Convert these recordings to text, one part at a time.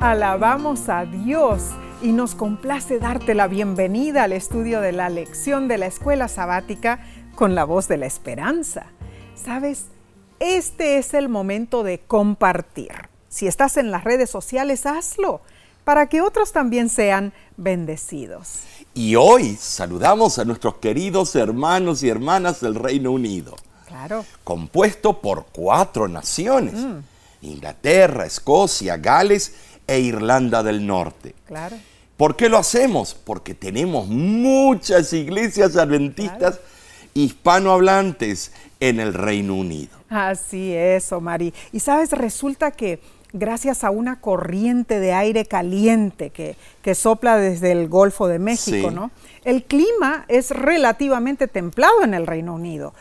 Alabamos a Dios y nos complace darte la bienvenida al estudio de la lección de la escuela sabática con la voz de la esperanza. Sabes, este es el momento de compartir. Si estás en las redes sociales, hazlo para que otros también sean bendecidos. Y hoy saludamos a nuestros queridos hermanos y hermanas del Reino Unido. Claro. Compuesto por cuatro naciones. Inglaterra, Escocia, Gales e Irlanda del Norte. Claro. ¿Por qué lo hacemos? Porque tenemos muchas iglesias adventistas hispanohablantes en el Reino Unido. Así es, Omari. Y sabes, resulta que gracias a una corriente de aire caliente que, que sopla desde el Golfo de México, Sí. ¿no? El clima es relativamente templado en el Reino Unido.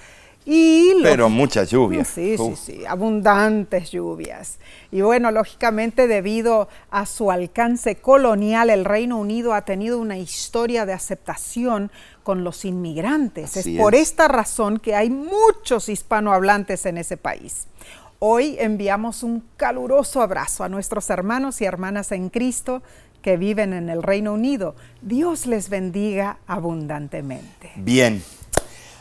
Y Pero muchas lluvias. Sí, sí, Uf. sí, abundantes lluvias. Y bueno, lógicamente debido a su alcance colonial, el Reino Unido ha tenido una historia de aceptación con los inmigrantes. Así es por es. esta razón que hay muchos hispanohablantes en ese país. Hoy enviamos un caluroso abrazo a nuestros hermanos y hermanas en Cristo que viven en el Reino Unido. Dios les bendiga abundantemente. Bien.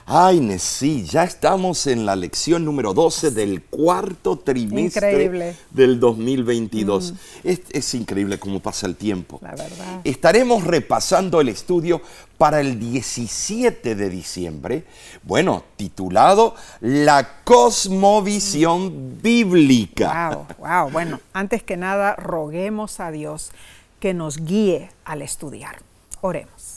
Ay, Nesí, ya estamos en la lección número 12 del cuarto trimestre Increíble. Mm. del 2022. Es, es increíble cómo pasa el tiempo. La verdad. Estaremos repasando el estudio para el 17 de diciembre, bueno, titulado La cosmovisión bíblica. Wow, wow. Bueno, antes que nada, roguemos a Dios que nos guíe al estudiar. Oremos.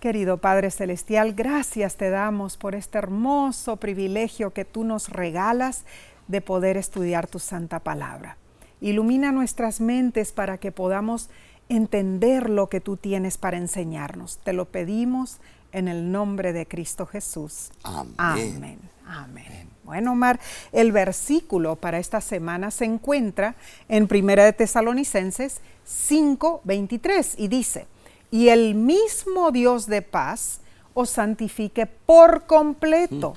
Querido Padre Celestial, gracias te damos por este hermoso privilegio que tú nos regalas de poder estudiar tu santa palabra. Ilumina nuestras mentes para que podamos entender lo que tú tienes para enseñarnos. Te lo pedimos en el nombre de Cristo Jesús. Amén. Amén. Amén. Bueno, Omar, el versículo para esta semana se encuentra en Primera de Tesalonicenses 5, 23 y dice, y el mismo Dios de paz os santifique por completo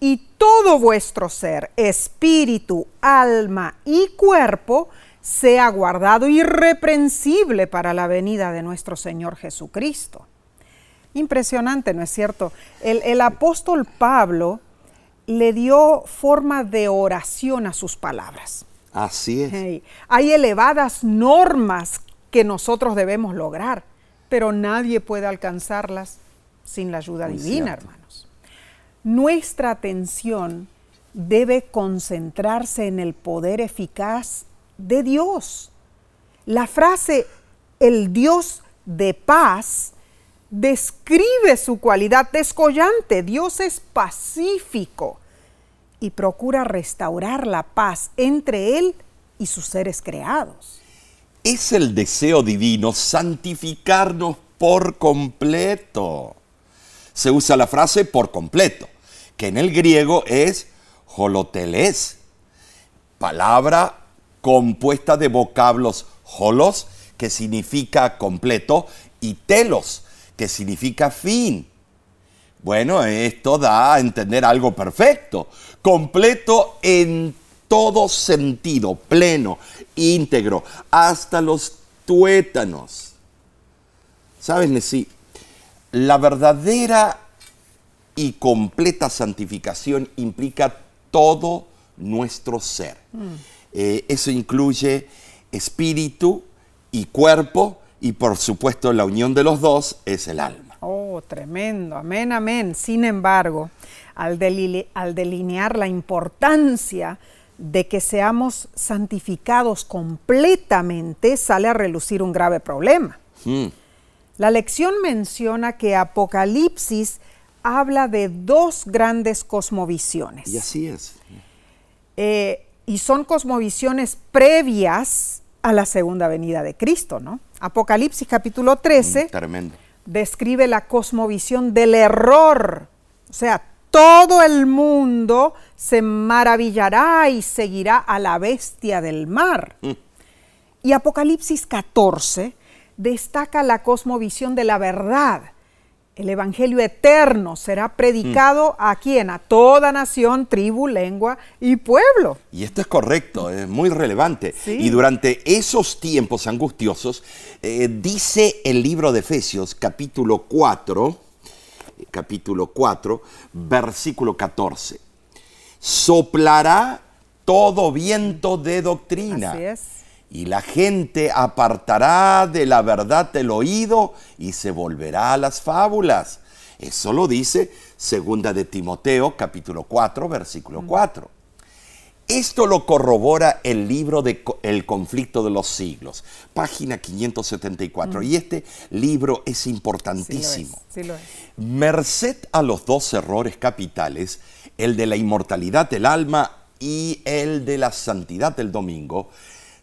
y todo vuestro ser, espíritu, alma y cuerpo sea guardado irreprensible para la venida de nuestro Señor Jesucristo. Impresionante, ¿no es cierto? El, el apóstol Pablo le dio forma de oración a sus palabras. Así es. Hey, hay elevadas normas que nosotros debemos lograr, pero nadie puede alcanzarlas sin la ayuda Muy divina, cierto. hermanos. Nuestra atención debe concentrarse en el poder eficaz de Dios. La frase el Dios de paz describe su cualidad descollante. Dios es pacífico y procura restaurar la paz entre Él y sus seres creados. Es el deseo divino santificarnos por completo. Se usa la frase por completo, que en el griego es holoteles, palabra compuesta de vocablos holos, que significa completo, y telos, que significa fin. Bueno, esto da a entender algo perfecto, completo en todo sentido, pleno, íntegro, hasta los tuétanos. ¿Sabes, Nesí? La verdadera y completa santificación implica todo nuestro ser. Eh, eso incluye espíritu y cuerpo y por supuesto la unión de los dos es el alma. Oh, tremendo, amén, amén. Sin embargo, al, al delinear la importancia de que seamos santificados completamente, sale a relucir un grave problema. Mm, La lección menciona que Apocalipsis habla de dos grandes cosmovisiones. y así es. Eh, y son cosmovisiones previas a la segunda venida de Cristo, ¿no? Apocalipsis capítulo 13 Mm, Tremendo. describe la cosmovisión del error. O sea, todo el mundo se maravillará y seguirá a la bestia del mar. Y Apocalipsis 14 destaca la cosmovisión de la verdad, El Evangelio eterno será predicado a quién? A toda nación, tribu, lengua y pueblo. Y esto es correcto, es muy relevante. Sí. Y durante esos tiempos angustiosos, eh, dice el libro de Efesios, capítulo 4, capítulo 4, versículo 14. Soplará todo viento de doctrina. Así es. Y la gente apartará de la verdad el oído y se volverá a las fábulas. Eso lo dice segunda de Timoteo, capítulo 4, versículo 4. Esto lo corrobora el libro de El conflicto de los siglos, página 574. Y este libro es Sí lo es, importantísimo. sí lo es. Merced a los dos errores capitales, el de la inmortalidad del alma y el de la santidad del domingo,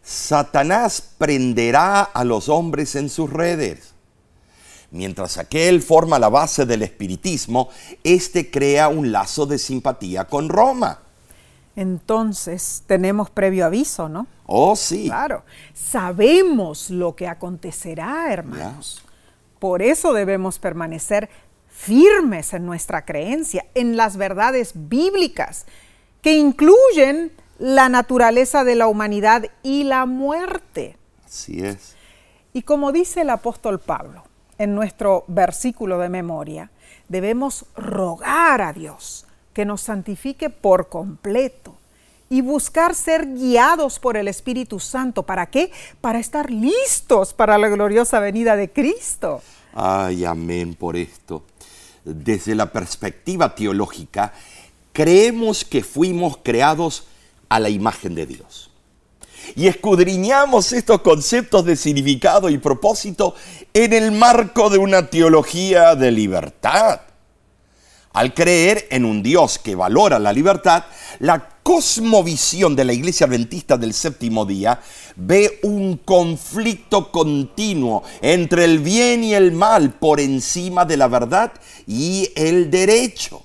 Satanás prenderá a los hombres en sus redes. Mientras aquel forma la base del espiritismo, este crea un lazo de simpatía con Roma. Entonces tenemos previo aviso, ¿no? Oh, sí. Claro, sabemos lo que acontecerá, hermanos. Por eso debemos permanecer firmes en nuestra creencia, en las verdades bíblicas, que incluyen la naturaleza de la humanidad y la muerte. Así es. Y como dice el apóstol Pablo en nuestro versículo de memoria, debemos rogar a Dios que nos santifique por completo y buscar ser guiados por el Espíritu Santo. ¿Para qué? Para estar listos para la gloriosa venida de Cristo. Ay, amén por esto. Desde la perspectiva teológica, creemos que fuimos creados a la imagen de Dios. Y escudriñamos estos conceptos de significado y propósito en el marco de una teología de libertad. Al creer en un Dios que valora la libertad, la cosmovisión de la Iglesia Adventista del séptimo día ve un conflicto continuo entre el bien y el mal por encima de la verdad y el derecho.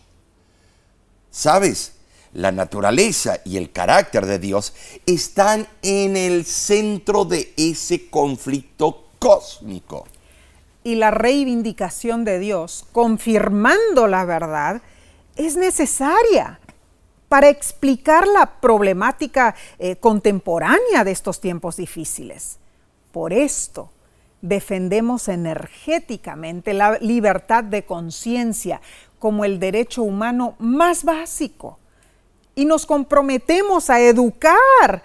¿Sabes? La naturaleza y el carácter de Dios están en el centro de ese conflicto cósmico. Y la reivindicación de Dios, confirmando la verdad, es necesaria para explicar la problemática eh, contemporánea de estos tiempos difíciles. Por esto, defendemos energéticamente la libertad de conciencia como el derecho humano más básico y nos comprometemos a educar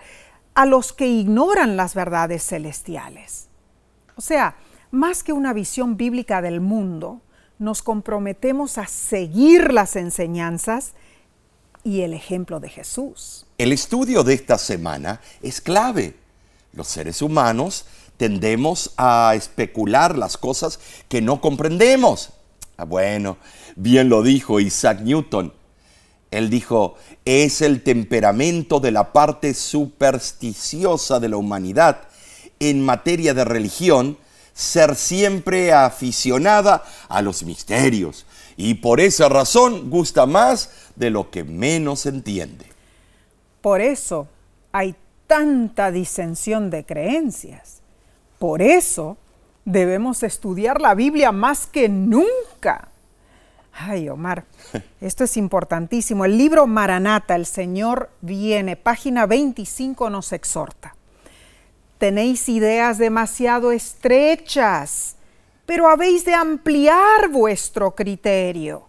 a los que ignoran las verdades celestiales. O sea, más que una visión bíblica del mundo, nos comprometemos a seguir las enseñanzas y el ejemplo de Jesús. El estudio de esta semana es clave. Los seres humanos tendemos a especular las cosas que no comprendemos. Ah, bueno, bien lo dijo Isaac Newton. Él dijo, es el temperamento de la parte supersticiosa de la humanidad en materia de religión ser siempre aficionada a los misterios y por esa razón gusta más de lo que menos entiende. Por eso hay tanta disensión de creencias. Por eso debemos estudiar la Biblia más que nunca. Ay, Omar, esto es importantísimo. El libro Maranata, El Señor viene, página 25 nos exhorta. Tenéis ideas demasiado estrechas, pero habéis de ampliar vuestro criterio.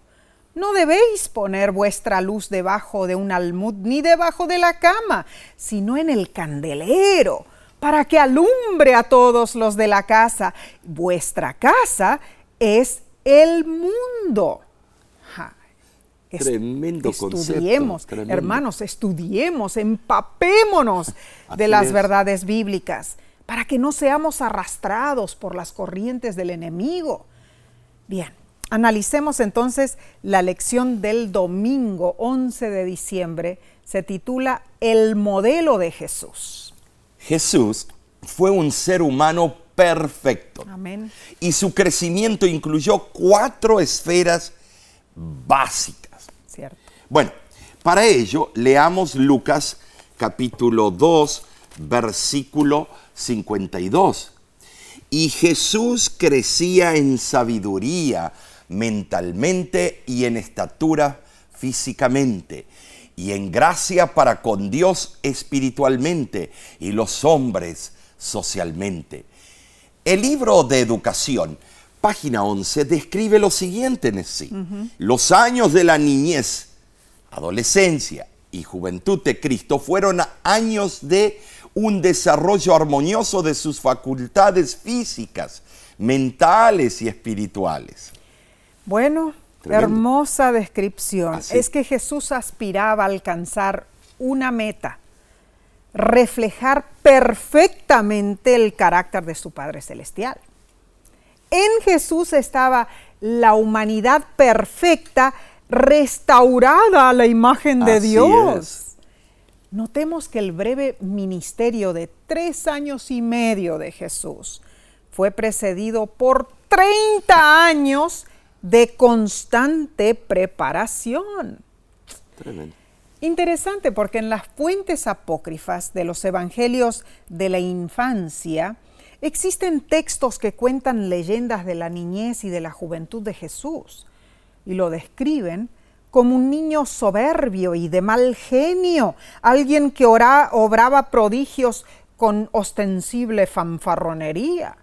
No debéis poner vuestra luz debajo de un almud ni debajo de la cama, sino en el candelero, para que alumbre a todos los de la casa. Vuestra casa es el mundo. Tremendo concepto, Estudiemos, tremendo. hermanos, estudiemos, empapémonos de las es. verdades bíblicas para que no seamos arrastrados por las corrientes del enemigo. Bien, analicemos entonces la lección del domingo 11 de diciembre. Se titula El modelo de Jesús. Jesús fue un ser humano perfecto. Amén. Y su crecimiento incluyó cuatro esferas básicas. Bueno, para ello leamos Lucas capítulo 2, versículo 52. Y Jesús crecía en sabiduría, mentalmente y en estatura físicamente, y en gracia para con Dios espiritualmente y los hombres socialmente. El libro de educación, página 11, describe lo siguiente en sí. Los años de la niñez, adolescencia y juventud de Cristo fueron años de un desarrollo armonioso de sus facultades físicas, mentales y espirituales. Bueno, hermosa descripción. Es que Jesús aspiraba a alcanzar una meta, reflejar perfectamente el carácter de su Padre Celestial. En Jesús estaba la humanidad perfecta, restaurada a la imagen de Dios. Notemos que el breve ministerio de tres años y medio de Jesús fue precedido por 30 años de constante preparación. Tremendo. Interesante porque en las fuentes apócrifas de los evangelios de la infancia existen textos que cuentan leyendas de la niñez y de la juventud de Jesús y lo describen como un niño soberbio y de mal genio, alguien que obraba prodigios con ostensible fanfarronería.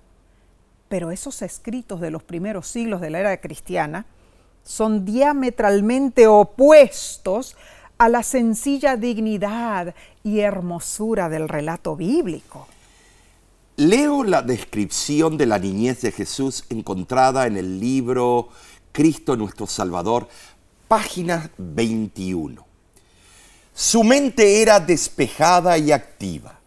Pero esos escritos de los primeros siglos de la era cristiana son diametralmente opuestos a la sencilla dignidad y hermosura del relato bíblico. Leo la descripción de la niñez de Jesús encontrada en el libro Cristo nuestro Salvador, página 21. Su mente era despejada y activa.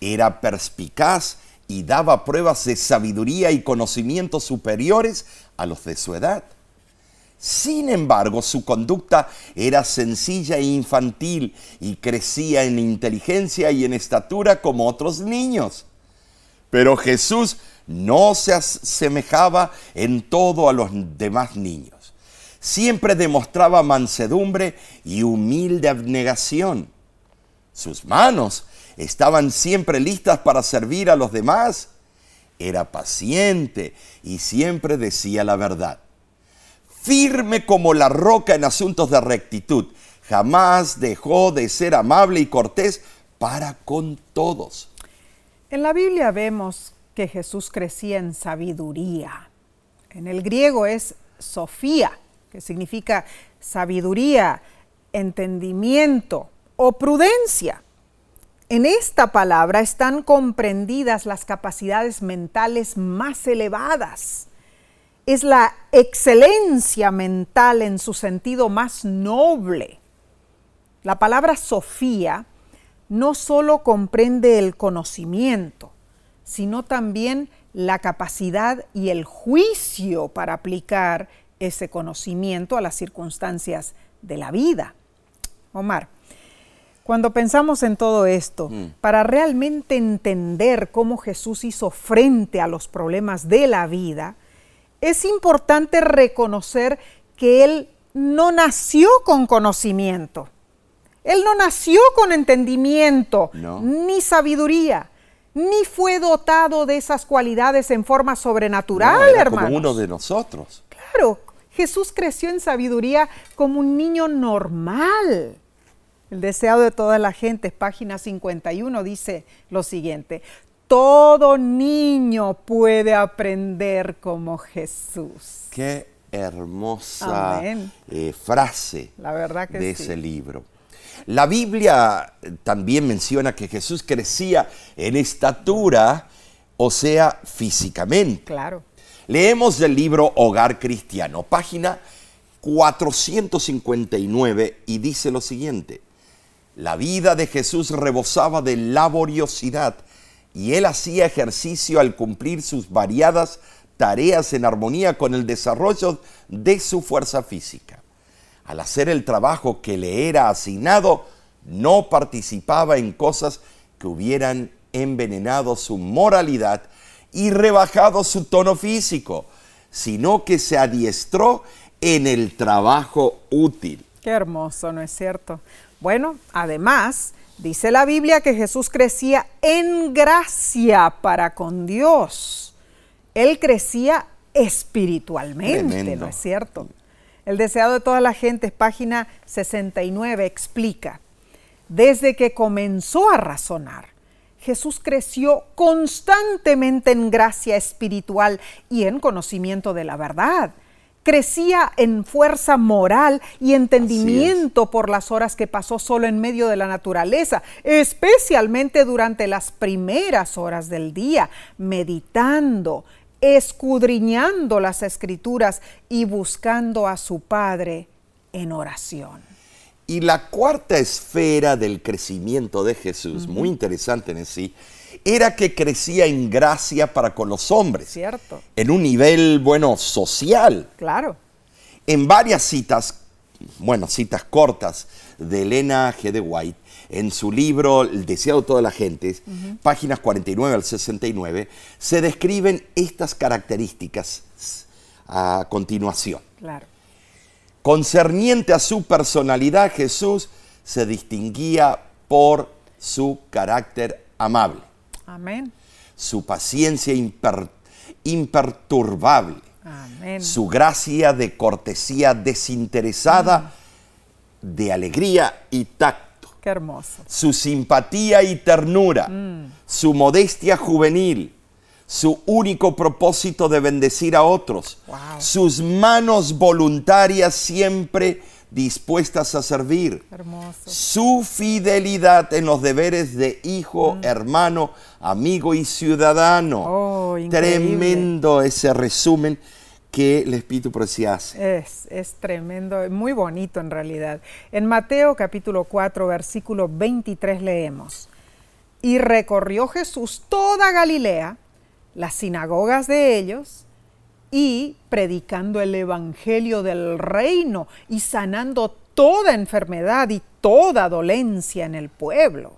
Era perspicaz y daba pruebas de sabiduría y conocimientos superiores a los de su edad. Sin embargo, su conducta era sencilla e infantil y crecía en inteligencia y en estatura como otros niños. Pero Jesús no se asemejaba en todo a los demás niños. Siempre demostraba mansedumbre y humilde abnegación. Sus manos estaban siempre listas para servir a los demás. Era paciente y siempre decía la verdad firme como la roca en asuntos de rectitud. Jamás dejó de ser amable y cortés para con todos. En la Biblia vemos Jesús crecía en sabiduría. En el griego es Sofía, que significa sabiduría, entendimiento o prudencia. En esta palabra están comprendidas las capacidades mentales más elevadas es la excelencia mental en su sentido más noble. La palabra Sofía no solo comprende el conocimiento, sino también la capacidad y el juicio para aplicar ese conocimiento a las circunstancias de la vida. Omar, cuando pensamos en todo esto, mm. para realmente entender cómo Jesús hizo frente a los problemas de la vida, es importante reconocer que Él no nació con conocimiento. Él no nació con entendimiento, ni sabiduría, ni fue dotado de esas cualidades en forma sobrenatural, no, Como uno de nosotros. Claro, Jesús creció en sabiduría como un niño normal. El deseo de toda la gente, página 51, dice lo siguiente, todo niño puede aprender como Jesús. Qué hermosa eh, frase La verdad de ese libro. La Biblia también menciona que Jesús crecía en estatura, o sea, físicamente. Claro. Leemos del libro Hogar Cristiano, página 459, y dice lo siguiente. La vida de Jesús rebosaba de laboriosidad y él hacía ejercicio al cumplir sus variadas tareas en armonía con el desarrollo de su fuerza física. Al hacer el trabajo que le era asignado, no participaba en cosas que hubieran envenenado su moralidad y rebajado su tono físico, sino que se adiestró en el trabajo útil. Qué hermoso, ¿no es cierto? Bueno, además, Dice la Biblia que Jesús crecía en gracia para con Dios. Él crecía espiritualmente, Tremendo. ¿no es cierto? El deseado de toda la gente, página 69, explica, desde que comenzó a razonar, Jesús creció constantemente en gracia espiritual y en conocimiento de la verdad. Crecía en fuerza moral y entendimiento por las horas que pasó solo en medio de la naturaleza, especialmente durante las primeras horas del día, meditando, escudriñando las escrituras y buscando a su Padre en oración. Y la cuarta esfera del crecimiento de Jesús, muy interesante en sí, era que crecía en gracia para con los hombres. ¿Cierto? En un nivel, bueno, social. Claro. En varias citas, bueno, citas cortas de Elena G. de White, en su libro El deseado de todas las gentes, páginas 49 al 69, se describen estas características a continuación. Claro. Concerniente a su personalidad, Jesús se distinguía por su carácter amable, Amén. su paciencia imper- imperturbable, Amén. su gracia de cortesía desinteresada, de alegría y tacto, Qué hermoso. su simpatía y ternura, su modestia juvenil, su único propósito de bendecir a otros, Wow. sus manos voluntarias siempre dispuestas a servir, Hermoso. su fidelidad en los deberes de hijo, hermano, amigo y ciudadano. Oh, increíble. Tremendo ese resumen que el Espíritu hace. Es, es tremendo, muy bonito en realidad. En Mateo capítulo 4, versículo 23 leemos, y recorrió Jesús toda Galilea, las sinagogas de ellos, y predicando el Evangelio del reino y sanando toda enfermedad y toda dolencia en el pueblo.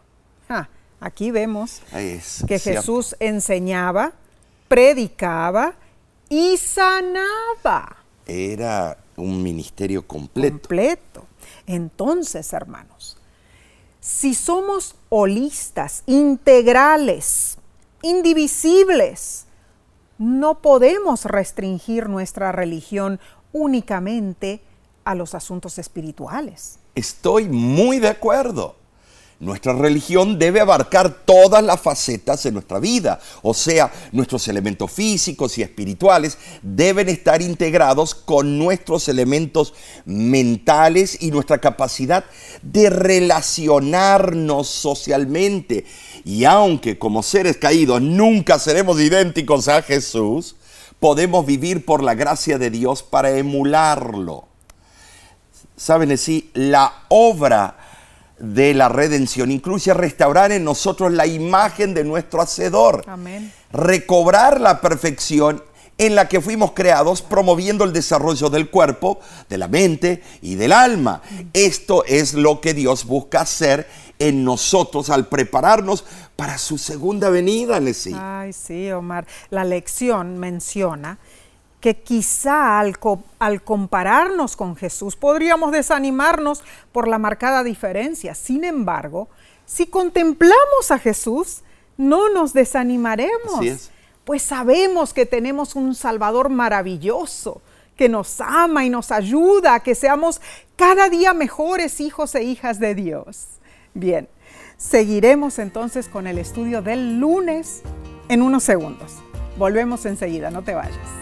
Ah, aquí vemos Es que cierto. Jesús enseñaba, predicaba y sanaba Era un ministerio completo. completo. Entonces, hermanos, si somos holistas, integrales, indivisibles, no podemos restringir nuestra religión únicamente a los asuntos espirituales. Estoy muy de acuerdo. Nuestra religión debe abarcar todas las facetas de nuestra vida, o sea, nuestros elementos físicos y espirituales deben estar integrados con nuestros elementos mentales y nuestra capacidad de relacionarnos socialmente. Y aunque como seres caídos nunca seremos idénticos a Jesús, podemos vivir por la gracia de Dios para emularlo saben así, la obra de la redención incluye restaurar en nosotros la imagen de nuestro Hacedor, Amén. recobrar la perfección en la que fuimos creados, promoviendo el desarrollo del cuerpo, de la mente y del alma. Esto es lo que Dios busca hacer en nosotros al prepararnos para su segunda venida, Leslie. Ay, sí, Omar. La lección menciona que quizá al, co- al compararnos con Jesús podríamos desanimarnos por la marcada diferencia. Sin embargo, si contemplamos a Jesús, no nos desanimaremos. Pues sabemos que tenemos un Salvador maravilloso que nos ama y nos ayuda a que seamos cada día mejores hijos e hijas de Dios. Bien, seguiremos entonces con el estudio del lunes en unos segundos. Volvemos enseguida, no te vayas.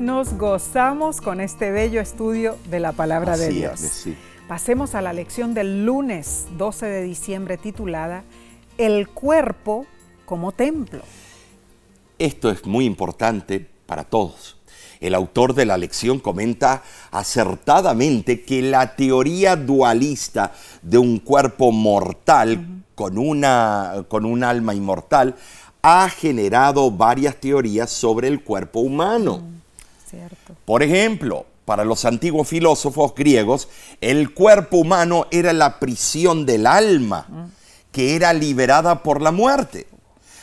Nos gozamos con este bello estudio de la palabra de Dios. es, sí. Pasemos a la lección del lunes 12 de diciembre titulada El cuerpo como templo. Esto es muy importante para todos. El autor de la lección comenta acertadamente que la teoría dualista de un cuerpo mortal con, una, con un alma inmortal ha generado varias teorías sobre el cuerpo humano. Por ejemplo, para los antiguos filósofos griegos, el cuerpo humano era la prisión del alma, que era liberada por la muerte.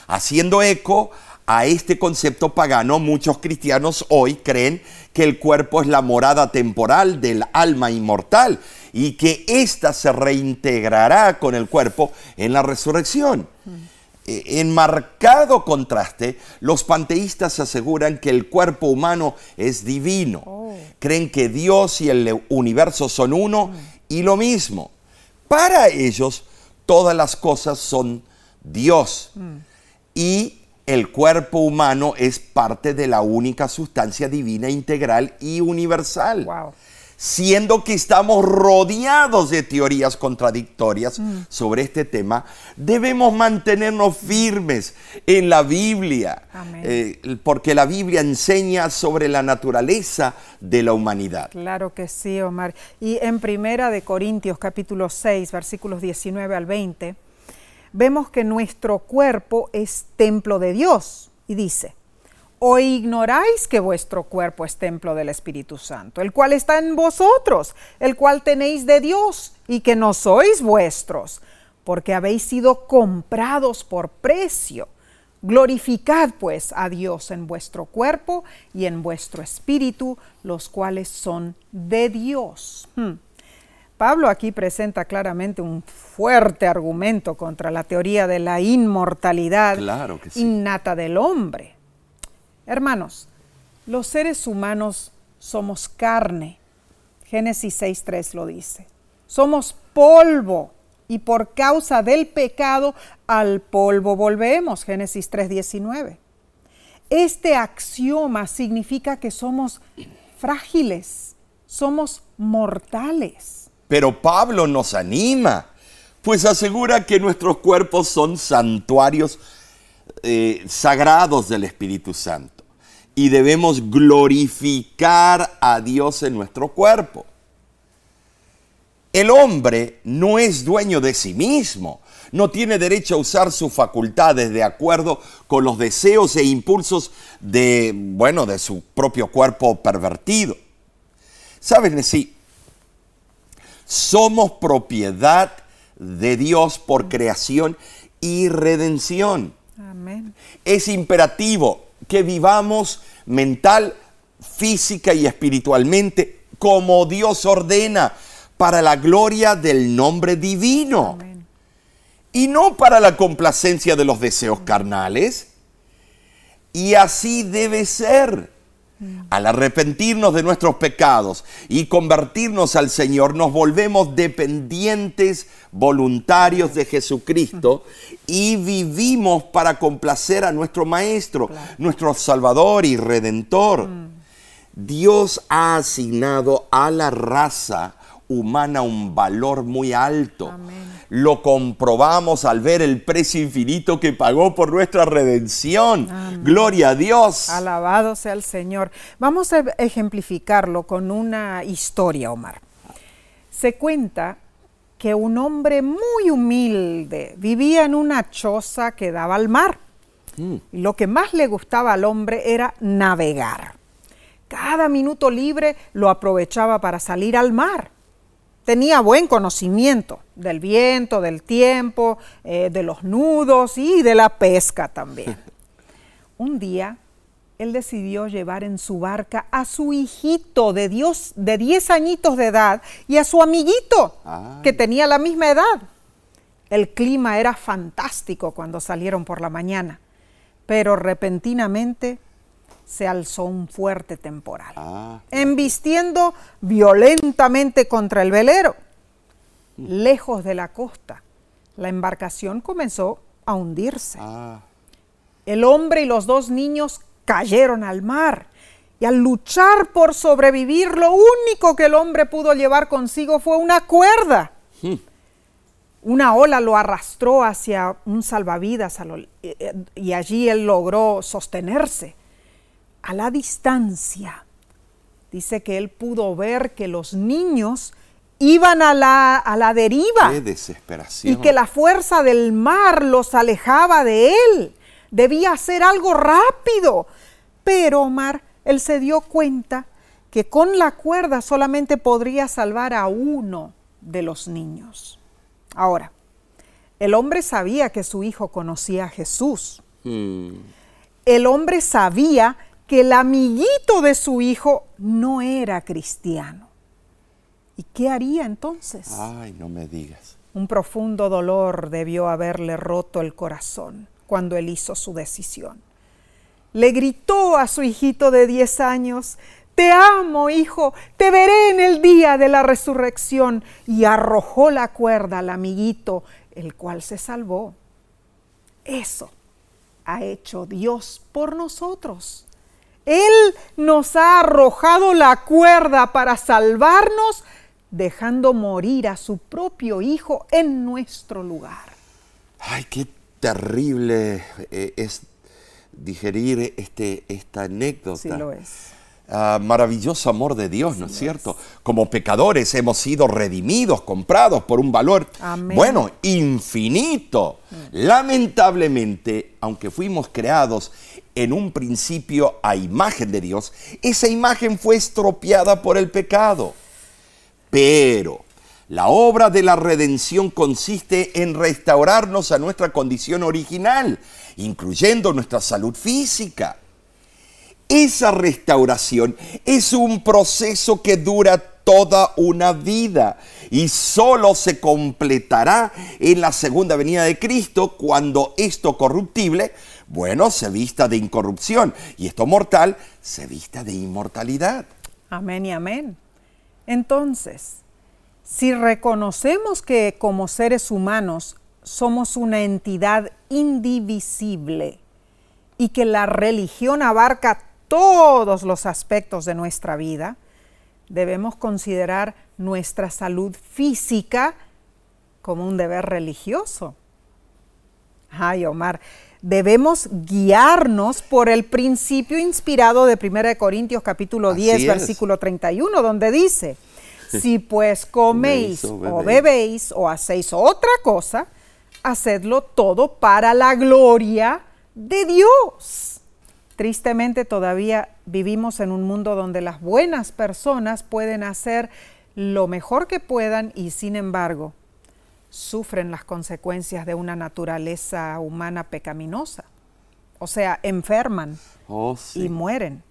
Haciendo eco a este concepto pagano, muchos cristianos hoy creen que el cuerpo es la morada temporal del alma inmortal y que ésta se reintegrará con el cuerpo en la resurrección. En marcado contraste, los panteístas aseguran que el cuerpo humano es divino. Oh. Creen que Dios y el universo son uno y lo mismo. Para ellos, todas las cosas son Dios. Mm. Y el cuerpo humano es parte de la única sustancia divina integral y universal. Wow siendo que estamos rodeados de teorías contradictorias mm. sobre este tema, debemos mantenernos firmes en la Biblia, eh, porque la Biblia enseña sobre la naturaleza de la humanidad. Claro que sí, Omar. Y en Primera de Corintios capítulo 6, versículos 19 al 20, vemos que nuestro cuerpo es templo de Dios y dice, ¿O ignoráis que vuestro cuerpo es templo del Espíritu Santo, el cual está en vosotros, el cual tenéis de Dios, y que no sois vuestros, porque habéis sido comprados por precio? Glorificad pues a Dios en vuestro cuerpo y en vuestro espíritu, los cuales son de Dios. Hmm. Pablo aquí presenta claramente un fuerte argumento contra la teoría de la inmortalidad innata del hombre. Hermanos, los seres humanos somos carne. Génesis 6.3 lo dice. Somos polvo y por causa del pecado al polvo volvemos. Génesis 3.19. Este axioma significa que somos frágiles, somos mortales. Pero Pablo nos anima, pues asegura que nuestros cuerpos son santuarios eh, sagrados del Espíritu Santo y debemos glorificar a Dios en nuestro cuerpo. El hombre no es dueño de sí mismo, no tiene derecho a usar sus facultades de acuerdo con los deseos e impulsos de, bueno, de su propio cuerpo pervertido. ¿Sabes, sí? Somos propiedad de Dios por creación y redención. Amén. Es imperativo que vivamos mental, física y espiritualmente como Dios ordena para la gloria del nombre divino. Y no para la complacencia de los deseos carnales. Y así debe ser. Al arrepentirnos de nuestros pecados y convertirnos al Señor, nos volvemos dependientes voluntarios de Jesucristo y vivimos para complacer a nuestro Maestro, nuestro Salvador y Redentor. Mm. Dios ha asignado a la raza humana un valor muy alto. Lo comprobamos al ver el precio infinito que pagó por nuestra redención. Gloria a Dios. Alabado sea el Señor. Vamos a ejemplificarlo con una historia, Omar. Se cuenta que un hombre muy humilde vivía en una choza que daba al mar. Mm. Y lo que más le gustaba al hombre era navegar. Cada minuto libre lo aprovechaba para salir al mar tenía buen conocimiento del viento, del tiempo, eh, de los nudos y de la pesca también. Un día, él decidió llevar en su barca a su hijito de, Dios, de 10 añitos de edad y a su amiguito, que tenía la misma edad. El clima era fantástico cuando salieron por la mañana, pero repentinamente se alzó un fuerte temporal, ah. embistiendo violentamente contra el velero. Lejos de la costa, la embarcación comenzó a hundirse. Ah. El hombre y los dos niños cayeron al mar y al luchar por sobrevivir, lo único que el hombre pudo llevar consigo fue una cuerda. Hmm. Una ola lo arrastró hacia un salvavidas eh, eh, y allí él logró sostenerse a la distancia, dice que él pudo ver que los niños iban a la, a la deriva. Qué desesperación. Y que la fuerza del mar los alejaba de él. Debía hacer algo rápido. Pero Omar, él se dio cuenta que con la cuerda solamente podría salvar a uno de los niños. Ahora, el hombre sabía que su hijo conocía a Jesús. Mm. El hombre sabía que el amiguito de su hijo no era cristiano. ¿Y qué haría entonces? Ay, no me digas. Un profundo dolor debió haberle roto el corazón cuando él hizo su decisión. Le gritó a su hijito de 10 años, te amo, hijo, te veré en el día de la resurrección. Y arrojó la cuerda al amiguito, el cual se salvó. Eso ha hecho Dios por nosotros. Él nos ha arrojado la cuerda para salvarnos, dejando morir a su propio Hijo en nuestro lugar. Ay, qué terrible eh, es digerir este, esta anécdota. Sí lo es. Ah, maravilloso amor de Dios, ¿no es cierto? Como pecadores hemos sido redimidos, comprados por un valor, Amén. bueno, infinito. Lamentablemente, aunque fuimos creados en un principio a imagen de Dios, esa imagen fue estropeada por el pecado. Pero la obra de la redención consiste en restaurarnos a nuestra condición original, incluyendo nuestra salud física. Esa restauración es un proceso que dura toda una vida y solo se completará en la segunda venida de Cristo cuando esto corruptible, bueno, se vista de incorrupción y esto mortal se vista de inmortalidad. Amén y amén. Entonces, si reconocemos que como seres humanos somos una entidad indivisible y que la religión abarca todos los aspectos de nuestra vida, debemos considerar nuestra salud física como un deber religioso. Ay, Omar, debemos guiarnos por el principio inspirado de 1 Corintios capítulo Así 10, es. versículo 31, donde dice, si pues coméis o bebéis o hacéis otra cosa, hacedlo todo para la gloria de Dios. Tristemente todavía vivimos en un mundo donde las buenas personas pueden hacer lo mejor que puedan y sin embargo sufren las consecuencias de una naturaleza humana pecaminosa. O sea, enferman Oh, sí. y mueren.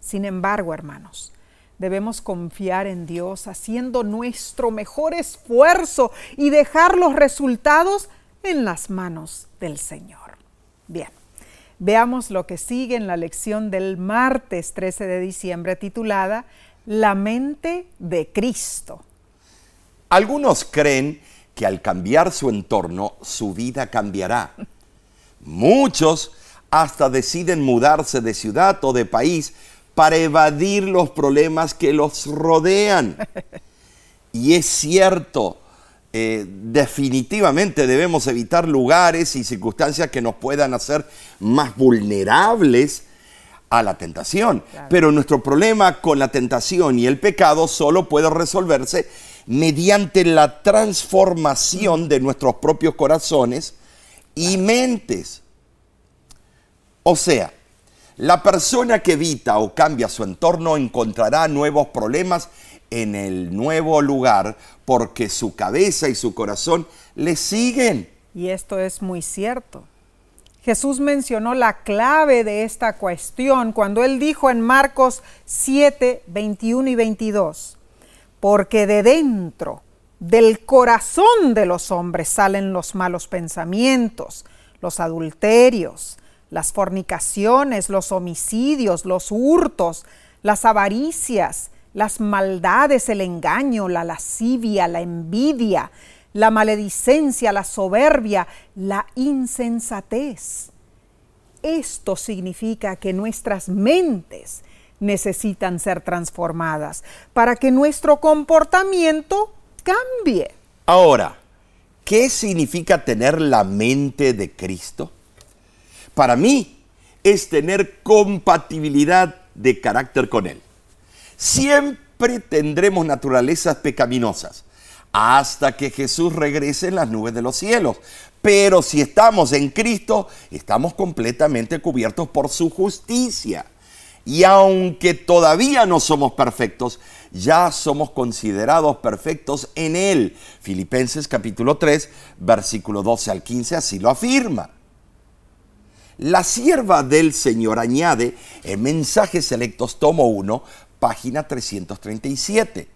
Sin embargo, hermanos, debemos confiar en Dios haciendo nuestro mejor esfuerzo y dejar los resultados en las manos del Señor. Bien, veamos lo que sigue en la lección del martes 13 de diciembre titulada La mente de Cristo. Algunos creen que al cambiar su entorno, su vida cambiará. Muchos hasta deciden mudarse de ciudad o de país para evadir los problemas que los rodean. Y es cierto, eh, definitivamente debemos evitar lugares y circunstancias que nos puedan hacer más vulnerables a la tentación. Claro. Pero nuestro problema con la tentación y el pecado solo puede resolverse mediante la transformación de nuestros propios corazones y mentes. O sea, la persona que evita o cambia su entorno encontrará nuevos problemas en el nuevo lugar porque su cabeza y su corazón le siguen. Y esto es muy cierto. Jesús mencionó la clave de esta cuestión cuando él dijo en Marcos 7, 21 y 22, porque de dentro del corazón de los hombres salen los malos pensamientos, los adulterios, las fornicaciones, los homicidios, los hurtos, las avaricias, las maldades, el engaño, la lascivia, la envidia, la maledicencia, la soberbia, la insensatez. Esto significa que nuestras mentes necesitan ser transformadas para que nuestro comportamiento cambie. Ahora, ¿qué significa tener la mente de Cristo? Para mí es tener compatibilidad de carácter con Él. Siempre tendremos naturalezas pecaminosas hasta que Jesús regrese en las nubes de los cielos. Pero si estamos en Cristo, estamos completamente cubiertos por su justicia. Y aunque todavía no somos perfectos, ya somos considerados perfectos en Él. Filipenses capítulo 3, versículo 12 al 15 así lo afirma. La sierva del Señor añade en Mensajes Selectos, tomo 1, página 337.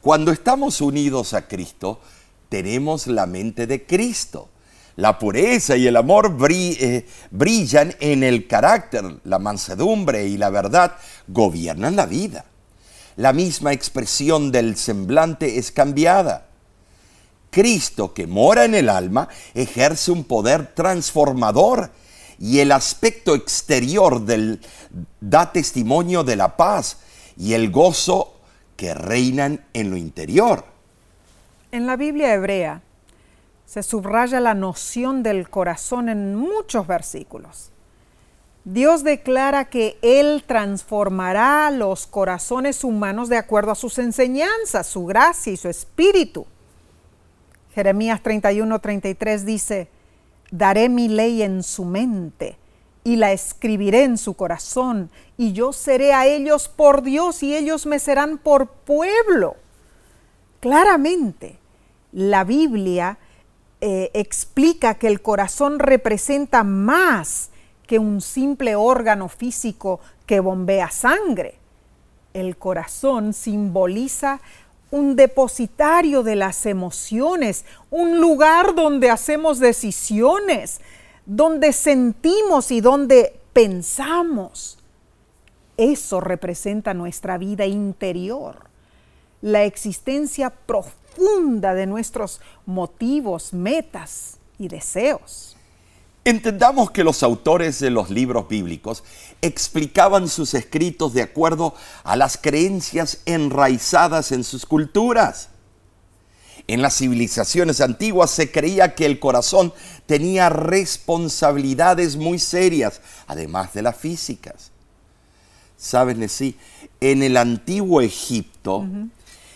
Cuando estamos unidos a Cristo, tenemos la mente de Cristo. La pureza y el amor eh, brillan en el carácter, la mansedumbre y la verdad gobiernan la vida. La misma expresión del semblante es cambiada. Cristo que mora en el alma ejerce un poder transformador y el aspecto exterior del, da testimonio de la paz y el gozo que reinan en lo interior. En la Biblia hebrea se subraya la noción del corazón en muchos versículos. Dios declara que Él transformará los corazones humanos de acuerdo a sus enseñanzas, su gracia y su espíritu. Jeremías 31, 33 dice, daré mi ley en su mente y la escribiré en su corazón, y yo seré a ellos por Dios y ellos me serán por pueblo. Claramente, la Biblia eh, explica que el corazón representa más que un simple órgano físico que bombea sangre. El corazón simboliza un depositario de las emociones, un lugar donde hacemos decisiones, donde sentimos y donde pensamos. Eso representa nuestra vida interior, la existencia profunda de nuestros motivos, metas y deseos. Entendamos que los autores de los libros bíblicos explicaban sus escritos de acuerdo a las creencias enraizadas en sus culturas. En las civilizaciones antiguas se creía que el corazón tenía responsabilidades muy serias, además de las físicas. ¿Sabes, sí? En el antiguo Egipto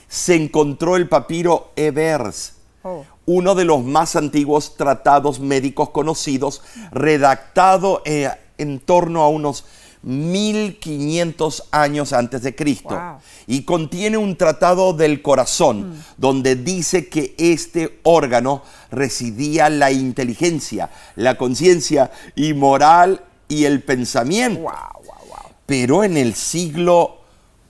se encontró el papiro Ebers, oh uno de los más antiguos tratados médicos conocidos, redactado eh, en torno a unos 1500 años antes de Cristo. Y contiene un tratado del corazón, mm. donde dice que este órgano residía la inteligencia, la conciencia y moral y el pensamiento. Pero en el siglo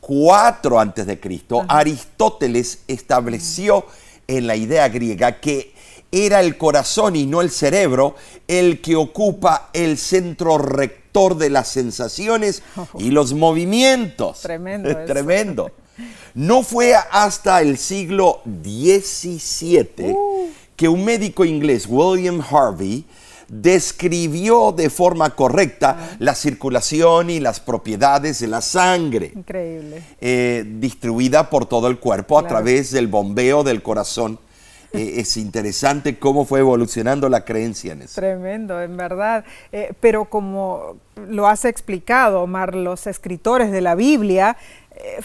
IV antes de Cristo, Aristóteles estableció en la idea griega que era el corazón y no el cerebro el que ocupa el centro rector de las sensaciones y los movimientos. Tremendo. Tremendo. No fue hasta el siglo XVII uh. que un médico inglés, William Harvey, describió de forma correcta ah. la circulación y las propiedades de la sangre. Increíble. Eh, distribuida por todo el cuerpo a través del bombeo del corazón. Eh, es interesante cómo fue evolucionando la creencia en eso. Tremendo, en verdad. Eh, pero como lo has explicado, Omar, los escritores de la Biblia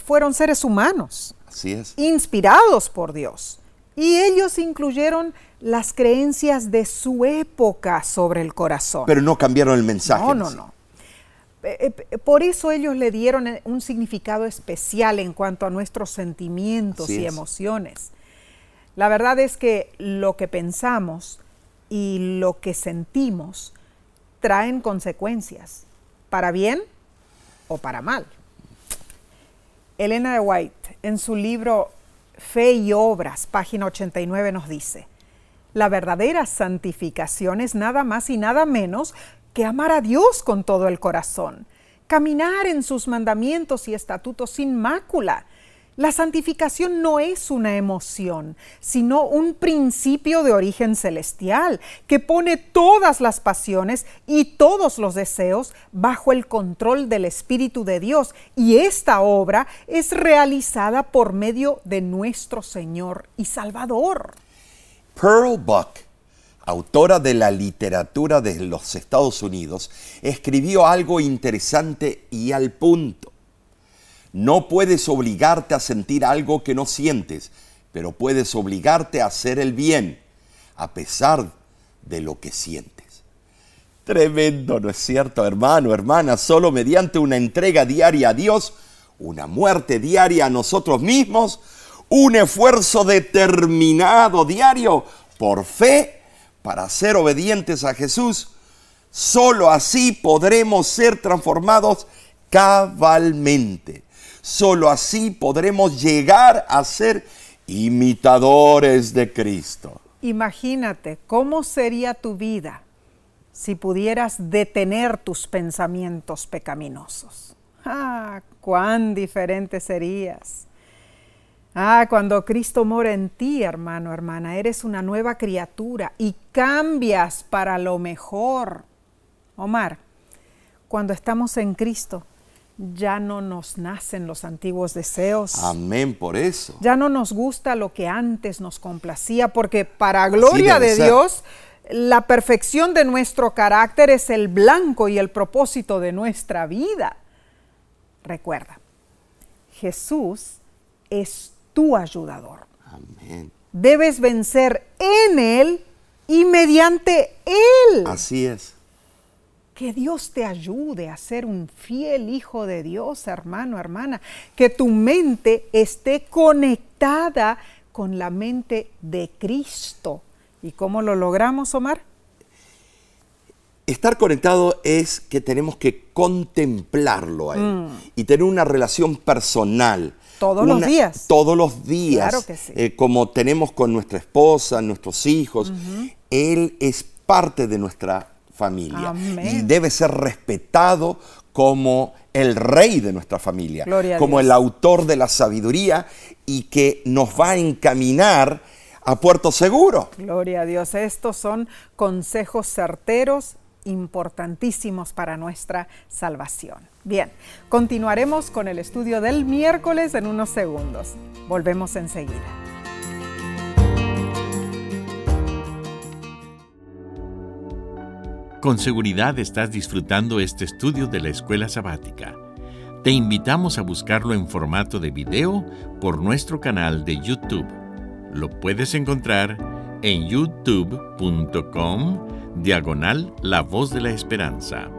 fueron seres humanos. Así es. Inspirados por Dios. Y ellos incluyeron las creencias de su época sobre el corazón. Pero no cambiaron el mensaje. No, no, no. Eh, eh, por eso ellos le dieron eh, un significado especial en cuanto a nuestros sentimientos y emociones. La verdad es que lo que pensamos y lo que sentimos traen consecuencias, para bien o para mal. Elena de White, en su libro Fe y Obras, página 89, nos dice, la verdadera santificación es nada más y nada menos que amar a Dios con todo el corazón, caminar en sus mandamientos y estatutos sin mácula. La santificación no es una emoción, sino un principio de origen celestial que pone todas las pasiones y todos los deseos bajo el control del Espíritu de Dios. Y esta obra es realizada por medio de nuestro Señor y Salvador. Pearl Buck, autora de la literatura de los Estados Unidos, escribió algo interesante y al punto. No puedes obligarte a sentir algo que no sientes, pero puedes obligarte a hacer el bien a pesar de lo que sientes. Tremendo, ¿no es cierto, hermano, hermana? Solo mediante una entrega diaria a Dios, una muerte diaria a nosotros mismos, un esfuerzo determinado diario por fe para ser obedientes a Jesús, solo así podremos ser transformados cabalmente. Solo así podremos llegar a ser imitadores de Cristo. Imagínate cómo sería tu vida si pudieras detener tus pensamientos pecaminosos. Ah, cuán diferente serías. Ah, cuando Cristo mora en ti, hermano, hermana, eres una nueva criatura y cambias para lo mejor. Omar, cuando estamos en Cristo, ya no nos nacen los antiguos deseos. Amén por eso. Ya no nos gusta lo que antes nos complacía, porque para gloria de Dios, la perfección de nuestro carácter es el blanco y el propósito de nuestra vida. Recuerda, Jesús es tu ayudador. Amén. Debes vencer en Él y mediante Él. Así es. Que Dios te ayude a ser un fiel hijo de Dios, hermano, hermana. Que tu mente esté conectada con la mente de Cristo. ¿Y cómo lo logramos, Omar? Estar conectado es que tenemos que contemplarlo a Él mm. y tener una relación personal. Todos los días. Todos los días. Claro que sí. Eh, como tenemos con nuestra esposa, nuestros hijos. Él es parte de nuestra familia y debe ser respetado como el rey de nuestra familia, como el autor de la sabiduría y que nos va a encaminar a puerto seguro. Gloria a Dios. Estos son consejos certeros importantísimos para nuestra salvación. Bien, continuaremos con el estudio del miércoles en unos segundos. Volvemos enseguida. Con seguridad estás disfrutando este estudio de la escuela sabática. Te invitamos a buscarlo en formato de video por nuestro canal de YouTube. Lo puedes encontrar en youtube.com diagonal La Voz de la Esperanza.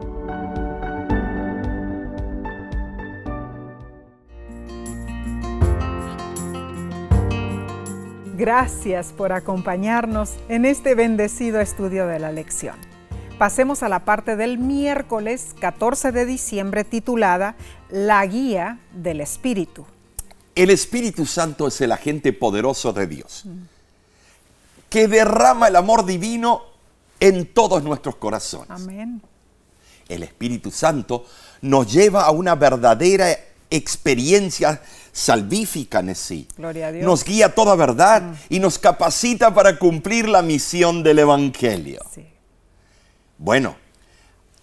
Gracias por acompañarnos en este bendecido estudio de la lección. Pasemos a la parte del miércoles 14 de diciembre titulada La guía del Espíritu. El Espíritu Santo es el agente poderoso de Dios, que derrama el amor divino en todos nuestros corazones. Amén. El Espíritu Santo nos lleva a una verdadera experiencia salvífica en sí. Gloria a Dios. Nos guía a toda verdad mm. y nos capacita para cumplir la misión del Evangelio. Sí. Bueno,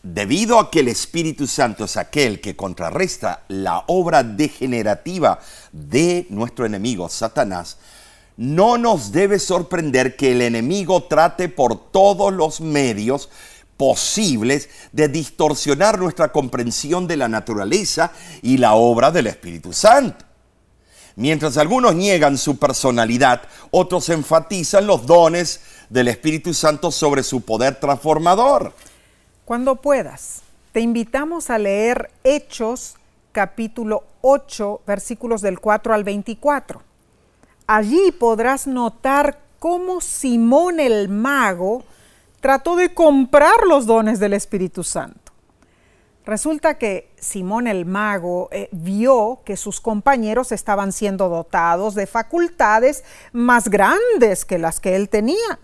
debido a que el Espíritu Santo es aquel que contrarresta la obra degenerativa de nuestro enemigo, Satanás, no nos debe sorprender que el enemigo trate por todos los medios posibles de distorsionar nuestra comprensión de la naturaleza y la obra del Espíritu Santo. Mientras algunos niegan su personalidad, otros enfatizan los dones del Espíritu Santo sobre su poder transformador. Cuando puedas, te invitamos a leer Hechos capítulo 8, versículos del 4 al 24. Allí podrás notar cómo Simón el mago trató de comprar los dones del Espíritu Santo. Resulta que Simón el mago eh, vio que sus compañeros estaban siendo dotados de facultades más grandes que las que él tenía.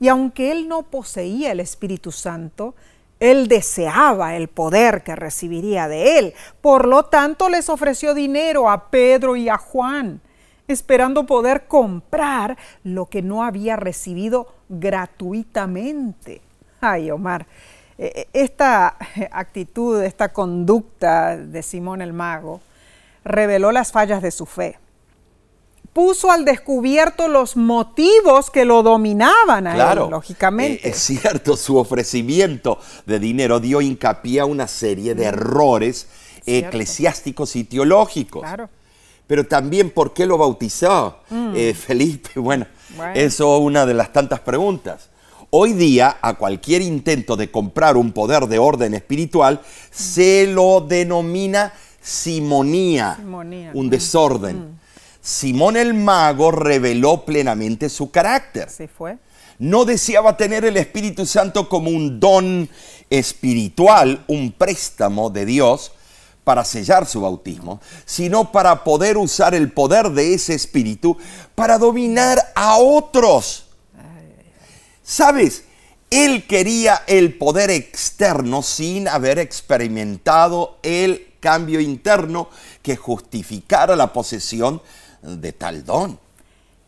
Y aunque él no poseía el Espíritu Santo, él deseaba el poder que recibiría de él. Por lo tanto, les ofreció dinero a Pedro y a Juan, esperando poder comprar lo que no había recibido gratuitamente. Ay, Omar, e, e, esta actitud, esta conducta de Simón el Mago reveló las fallas de su fe puso al descubierto los motivos que lo dominaban a claro, él, lógicamente. Eh, es cierto, su ofrecimiento de dinero dio hincapié a una serie de mm. errores eclesiásticos y teológicos. Claro. Pero también, ¿por qué lo bautizó mm. eh, Felipe? Bueno, eso es una de las tantas preguntas. Hoy día, a cualquier intento de comprar un poder de orden espiritual, se lo denomina simonía, Simonía. un desorden. Simón el mago reveló plenamente su carácter. Así fue. No deseaba tener el Espíritu Santo como un don espiritual, un préstamo de Dios para sellar su bautismo, sino para poder usar el poder de ese Espíritu para dominar a otros. ¿Sabes? Él quería el poder externo sin haber experimentado el cambio interno que justificara la posesión de tal don.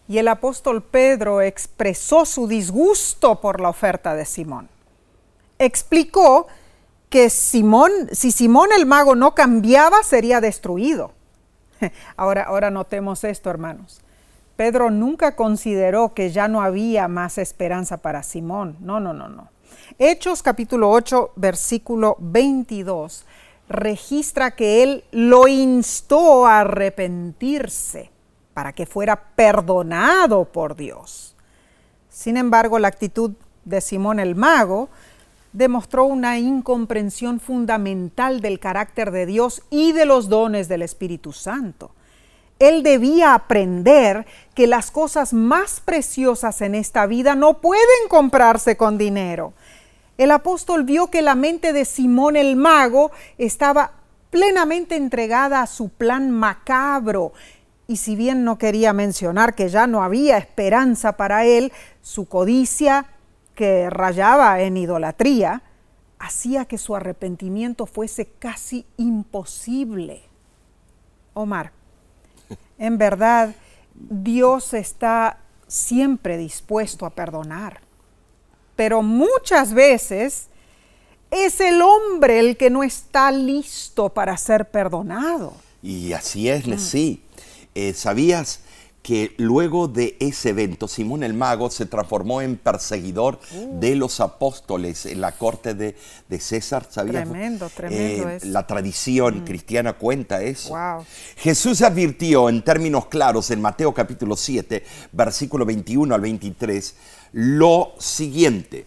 Y el apóstol Pedro expresó su disgusto por la oferta de Simón. Explicó que Simón, si Simón el mago no cambiaba, sería destruido. Ahora, ahora notemos esto, hermanos. Pedro nunca consideró que ya no había más esperanza para Simón. No, no, no, no. Hechos capítulo 8, versículo 22, registra que él lo instó a arrepentirse para que fuera perdonado por Dios. Sin embargo, la actitud de Simón el mago demostró una incomprensión fundamental del carácter de Dios y de los dones del Espíritu Santo. Él debía aprender que las cosas más preciosas en esta vida no pueden comprarse con dinero. El apóstol vio que la mente de Simón el mago estaba plenamente entregada a su plan macabro y si bien no quería mencionar que ya no había esperanza para él, su codicia, que rayaba en idolatría, hacía que su arrepentimiento fuese casi imposible. Omar, en verdad, Dios está siempre dispuesto a perdonar, pero muchas veces es el hombre el que no está listo para ser perdonado. Y así es, sí. Eh, ¿Sabías que luego de ese evento Simón el Mago se transformó en perseguidor de los apóstoles en la corte de, de César? ¿Sabías? Tremendo, tremendo Eh, eso. La tradición cristiana cuenta eso. Wow. Jesús advirtió en términos claros en Mateo capítulo 7, versículo 21 al 23, lo siguiente.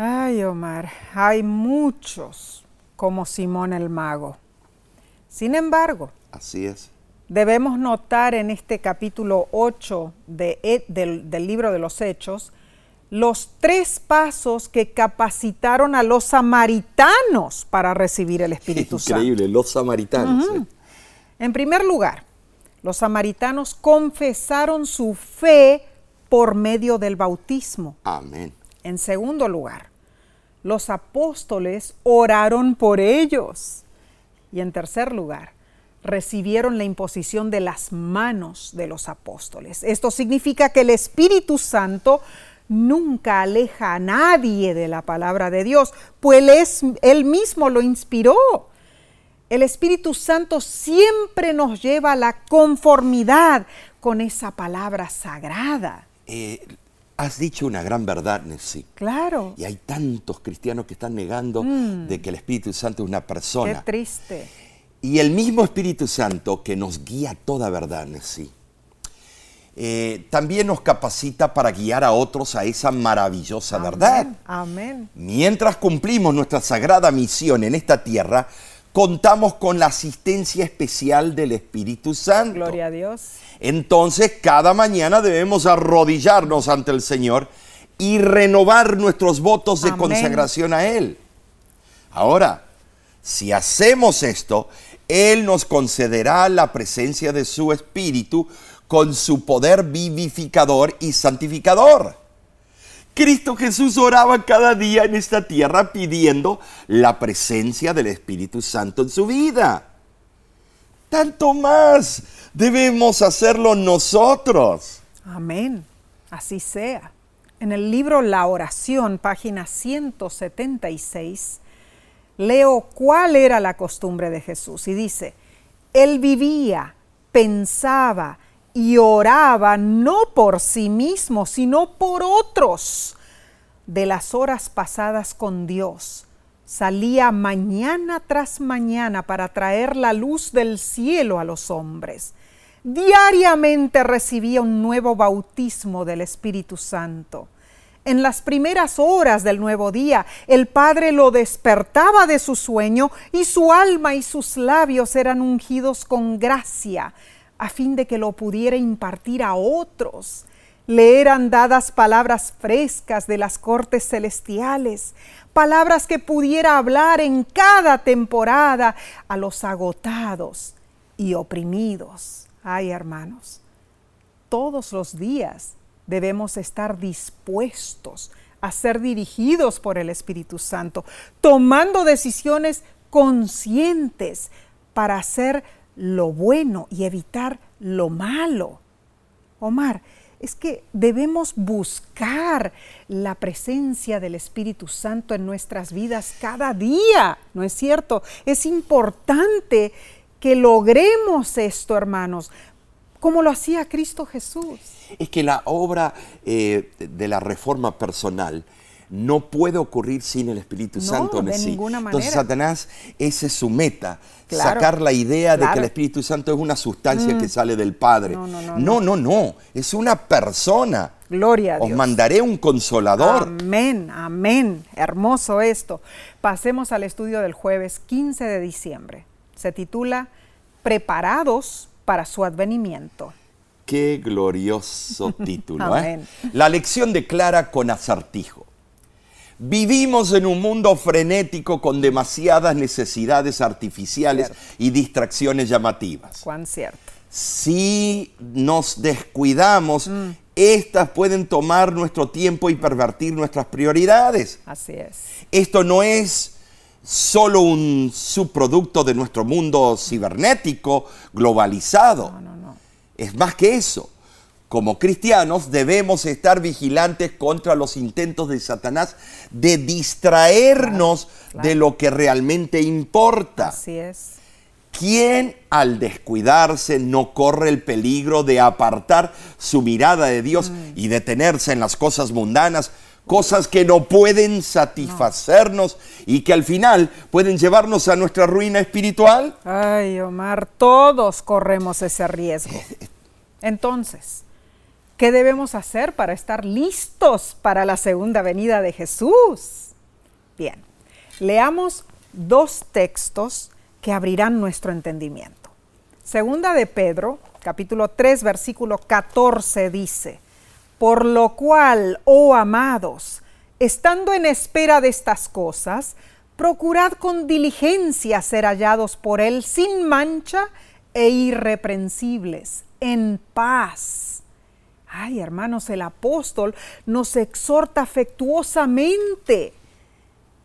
Ay, Omar, hay muchos como Simón el mago. Sin embargo, Así es. debemos notar en este capítulo 8 de- e- del, del libro de los Hechos los tres pasos que capacitaron a los samaritanos para recibir el Espíritu Santo. Increíble, los samaritanos. ¿eh? En primer lugar, los samaritanos confesaron su fe por medio del bautismo. Amén. En segundo lugar, los apóstoles oraron por ellos. Y en tercer lugar, recibieron la imposición de las manos de los apóstoles. Esto significa que el Espíritu Santo nunca aleja a nadie de la palabra de Dios, pues él, es, él mismo lo inspiró. El Espíritu Santo siempre nos lleva a la conformidad con esa palabra sagrada. Eh, has dicho una gran verdad, Nessie. Claro. Y hay tantos cristianos que están negando de que el Espíritu Santo es una Qué persona. triste. Y el mismo Espíritu Santo que nos guía a toda verdad, sí, eh, también nos capacita para guiar a otros a esa maravillosa verdad. Amén. Mientras cumplimos nuestra sagrada misión en esta tierra, contamos con la asistencia especial del Espíritu Santo. Gloria a Dios. Entonces, cada mañana debemos arrodillarnos ante el Señor y renovar nuestros votos de Amén. consagración a Él. Ahora, si hacemos esto, Él nos concederá la presencia de su Espíritu con su poder vivificador y santificador. Cristo Jesús oraba cada día en esta tierra pidiendo la presencia del Espíritu Santo en su vida. Tanto más debemos hacerlo nosotros. Amén. Así sea. En el libro La oración, página 176, leo cuál era la costumbre de Jesús y dice, Él vivía, pensaba y oraba no por sí mismo, sino por otros. De las horas pasadas con Dios, salía mañana tras mañana para traer la luz del cielo a los hombres. Diariamente recibía un nuevo bautismo del Espíritu Santo. En las primeras horas del nuevo día, el Padre lo despertaba de su sueño y su alma y sus labios eran ungidos con gracia, a fin de que lo pudiera impartir a otros. Le eran dadas palabras frescas de las cortes celestiales, palabras que pudiera hablar en cada temporada a los agotados y oprimidos. Ay, hermanos, todos los días debemos estar dispuestos a ser dirigidos por el Espíritu Santo, tomando decisiones conscientes para hacer lo bueno y evitar lo malo. Omar, es que debemos buscar la presencia del Espíritu Santo en nuestras vidas cada día, ¿no es cierto? Es importante que logremos esto, hermanos, como lo hacía Cristo Jesús. Es que la obra eh, de la reforma personal no puede ocurrir sin el Espíritu Santo en de sí. ninguna Entonces manera. Satanás, esa es su meta, Claro, sacar la idea de que. Mm. el Espíritu Santo es una sustancia que sale del Padre. No, no, no, no, no, no, es una persona. Gloria a Os Dios. mandaré un consolador. Amén, amén. Hermoso esto. Pasemos al estudio del jueves 15 de diciembre. Se titula Preparados para su advenimiento. Qué glorioso título. ¿eh? La lección declara con acertijo. Vivimos en un mundo frenético con demasiadas necesidades artificiales Cierto. y distracciones llamativas. Cuán cierto. Si nos descuidamos, Mm. estas pueden tomar nuestro tiempo y pervertir nuestras prioridades. Así es. Esto no es solo un subproducto de nuestro mundo cibernético globalizado. No, no, no. Es más que eso. Como cristianos debemos estar vigilantes contra los intentos de Satanás de distraernos claro. de lo que realmente importa. Así es. ¿Quién al descuidarse no corre el peligro de apartar su mirada de Dios y detenerse en las cosas mundanas, cosas que no pueden satisfacernos y que al final pueden llevarnos a nuestra ruina espiritual? Ay, Omar, todos corremos ese riesgo. Entonces, ¿qué debemos hacer para estar listos para la segunda venida de Jesús? Bien, leamos dos textos que abrirán nuestro entendimiento. Segunda de Pedro, capítulo 3, versículo 14 dice, por lo cual, oh amados, estando en espera de estas cosas, procurad con diligencia ser hallados por Él sin mancha e irreprensibles, en paz. Ay, hermanos, el apóstol nos exhorta afectuosamente.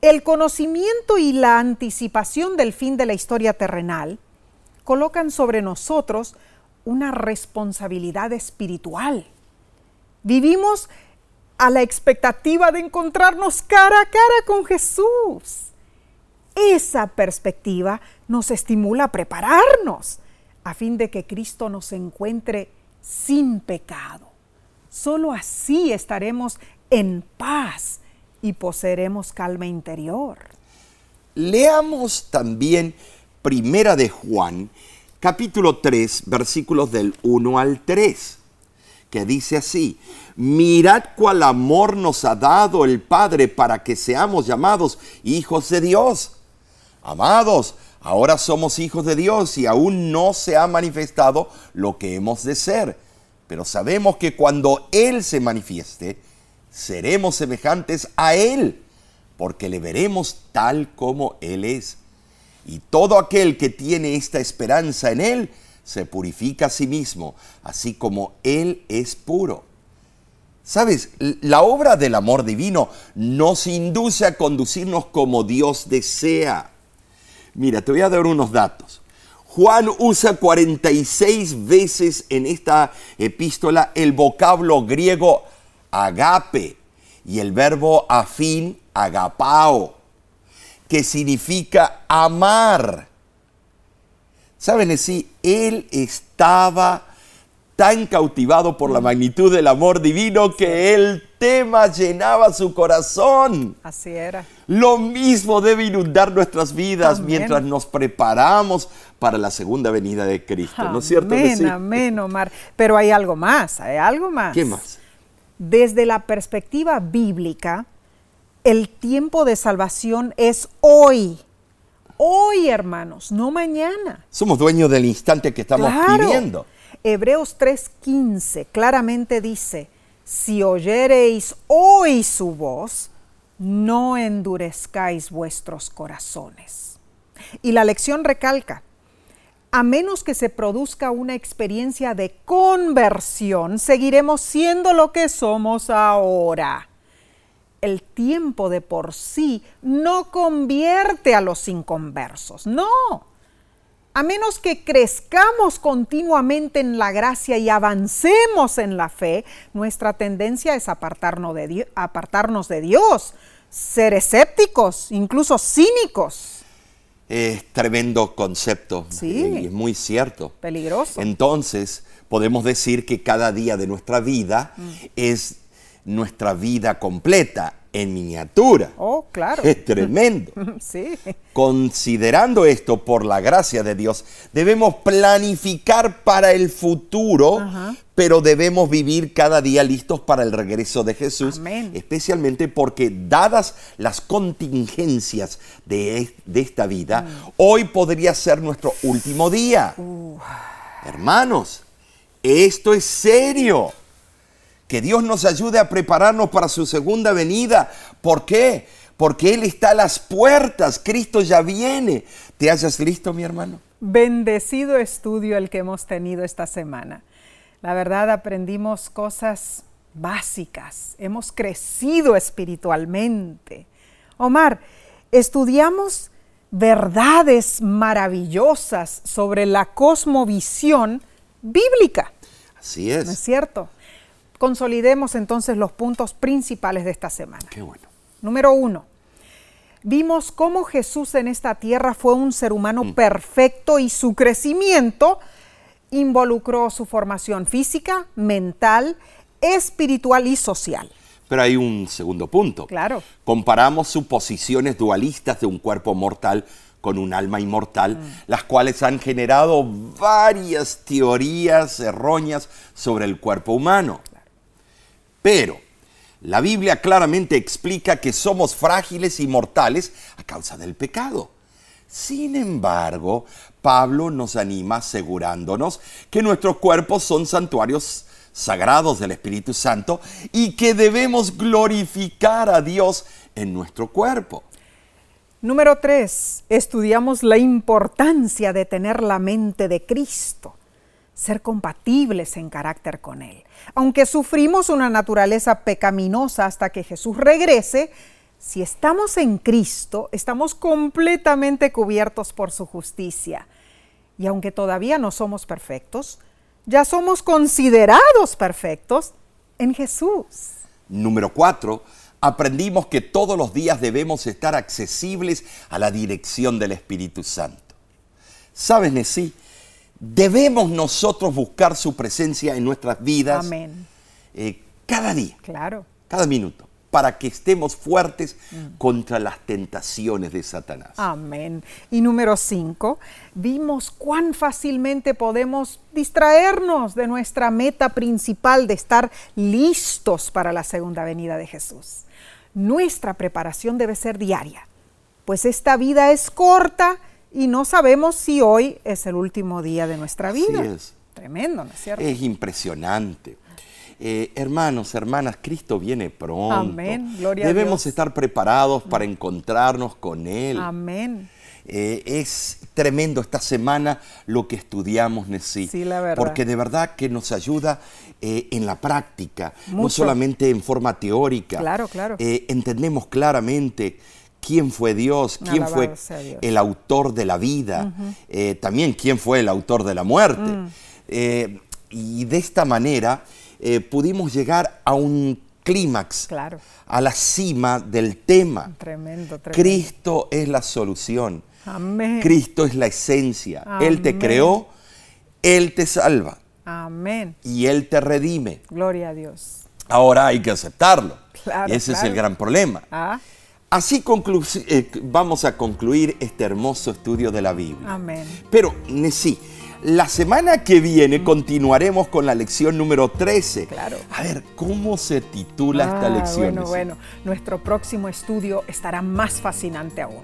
El conocimiento y la anticipación del fin de la historia terrenal colocan sobre nosotros una responsabilidad espiritual. Vivimos a la expectativa de encontrarnos cara a cara con Jesús. Esa perspectiva nos estimula a prepararnos a fin de que Cristo nos encuentre sin pecado. Solo así estaremos en paz y poseeremos calma interior. Leamos también Primera de Juan, capítulo 3, versículos del 1 al 3, que dice así, mirad cuál amor nos ha dado el Padre para que seamos llamados hijos de Dios. Amados, ahora somos hijos de Dios y aún no se ha manifestado lo que hemos de ser, pero sabemos que cuando Él se manifieste, seremos semejantes a Él, porque le veremos tal como Él es. Y todo aquel que tiene esta esperanza en Él se purifica a sí mismo, así como Él es puro. Sabes, la obra del amor divino nos induce a conducirnos como Dios desea. Mira, te voy a dar unos datos. Juan usa 46 veces en esta epístola el vocablo griego agape y el verbo afín, agapao, que significa amar. ¿Saben si Él estaba tan cautivado por la magnitud del amor divino que el tema llenaba su corazón. Así era. Lo mismo debe inundar nuestras vidas mientras nos preparamos para la segunda venida de Cristo, ¿no es cierto? Amén, amén, Omar. Pero hay algo más, hay algo más. ¿Qué más? Desde la perspectiva bíblica, el tiempo de salvación es hoy. Hoy, hermanos, no mañana. Somos dueños del instante que estamos viviendo. Hebreos 3:15 claramente dice, si oyereis hoy su voz, no endurezcáis vuestros corazones. Y la lección recalca, a menos que se produzca una experiencia de conversión, seguiremos siendo lo que somos ahora. El tiempo de por sí no convierte a los inconversos, no a menos que crezcamos continuamente en la gracia y avancemos en la fe, nuestra tendencia es apartarnos de, apartarnos de Dios, ser escépticos, incluso cínicos. Es tremendo concepto sí, y es muy cierto. Peligroso. Entonces, podemos decir que cada día de nuestra vida mm. es nuestra vida completa en miniatura. Oh, claro. Es tremendo. sí. Considerando esto por la gracia de Dios, debemos planificar para el futuro, pero debemos vivir cada día listos para el regreso de Jesús, especialmente porque dadas las contingencias de, esta vida, mm. hoy podría ser nuestro último día. Uh. Hermanos, esto es serio. Que Dios nos ayude a prepararnos para su segunda venida. ¿Por qué? Porque Él está a las puertas. Cristo ya viene. ¿Te hayas listo, mi hermano? Bendecido estudio el que hemos tenido esta semana. La verdad aprendimos cosas básicas. Hemos crecido espiritualmente. Omar, estudiamos verdades maravillosas sobre la cosmovisión bíblica. Así es. ¿No es cierto? Consolidemos entonces los puntos principales de esta semana. Qué bueno. Número uno, vimos cómo Jesús en esta tierra fue un ser humano mm. perfecto y su crecimiento involucró su formación física, mental, espiritual y social. Pero hay un segundo punto. Claro. Comparamos suposiciones dualistas de un cuerpo mortal con un alma inmortal, mm. las cuales han generado varias teorías erróneas sobre el cuerpo humano. Pero la Biblia claramente explica que somos frágiles y mortales a causa del pecado. Sin embargo, Pablo nos anima asegurándonos que nuestros cuerpos son santuarios sagrados del Espíritu Santo y que debemos glorificar a Dios en nuestro cuerpo. Número 3. Estudiamos la importancia de tener la mente de Cristo ser compatibles en carácter con Él. Aunque sufrimos una naturaleza pecaminosa hasta que Jesús regrese, si estamos en Cristo, estamos completamente cubiertos por su justicia. Y aunque todavía no somos perfectos, ya somos considerados perfectos en Jesús. Número cuatro, aprendimos que todos los días debemos estar accesibles a la dirección del Espíritu Santo. ¿Sabes? Debemos nosotros buscar su presencia en nuestras vidas eh, cada día, claro. cada minuto, para que estemos fuertes mm. contra las tentaciones de Satanás. Amén. Y número cinco, vimos cuán fácilmente podemos distraernos de nuestra meta principal de estar listos para la segunda venida de Jesús. Nuestra preparación debe ser diaria, pues esta vida es corta y no sabemos si hoy es el último día de nuestra vida. Así es. Tremendo, ¿no es cierto? Es impresionante. Eh, hermanos, hermanas, Cristo viene pronto. Amén. Gloria Debemos a Dios. estar preparados para encontrarnos con Él. Amén. Eh, es tremendo esta semana lo que estudiamos, Nesí. Sí, la verdad. Porque de verdad que nos ayuda eh, en la práctica, no solamente en forma teórica. Claro, claro. entendemos claramente quién fue Dios, quién fue el autor de la vida, eh, también quién fue el autor de la muerte. Mm. Eh, y de esta manera eh, pudimos llegar a un clímax, Claro. a la cima del tema. Tremendo, tremendo. Cristo es la solución. Amén. Cristo es la esencia. Él te Amén. creó, Él te salva Amén. y Él te redime. Gloria a Dios. Ahora hay que aceptarlo. Claro, y ese es el gran problema. Ah, Así eh, vamos a concluir este hermoso estudio de la Biblia. amén. Pero, sí, la semana que viene continuaremos con la lección número 13. Claro. A ver, ¿cómo se titula esta Ah, lección? Bueno, bueno, nuestro próximo estudio estará más fascinante aún.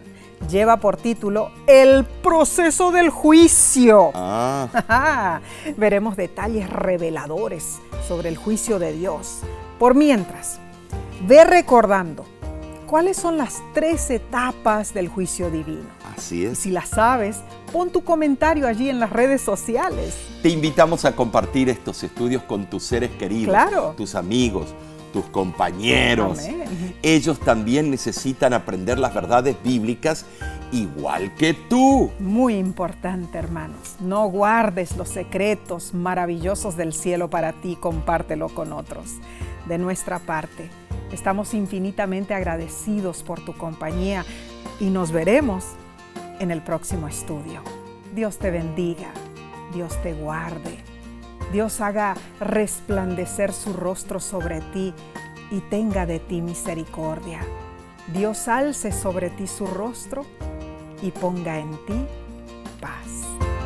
Lleva por título El proceso del juicio. Ah, Veremos detalles reveladores sobre el juicio de Dios. Por mientras, ve recordando cuáles son las tres etapas del juicio divino. así Y es. si las sabes, pon tu comentario allí en las redes sociales. Te invitamos a compartir estos estudios con tus seres queridos, Claro. tus amigos, tus compañeros. Amén. Ellos también necesitan aprender las verdades bíblicas igual que tú. Muy importante, hermanos. No guardes los secretos maravillosos del cielo para ti, compártelo con otros. De nuestra parte, estamos infinitamente agradecidos por tu compañía y nos veremos en el próximo estudio. Dios te bendiga, Dios te guarde, Dios haga resplandecer su rostro sobre ti y tenga de ti misericordia. Dios alce sobre ti su rostro y ponga en ti paz.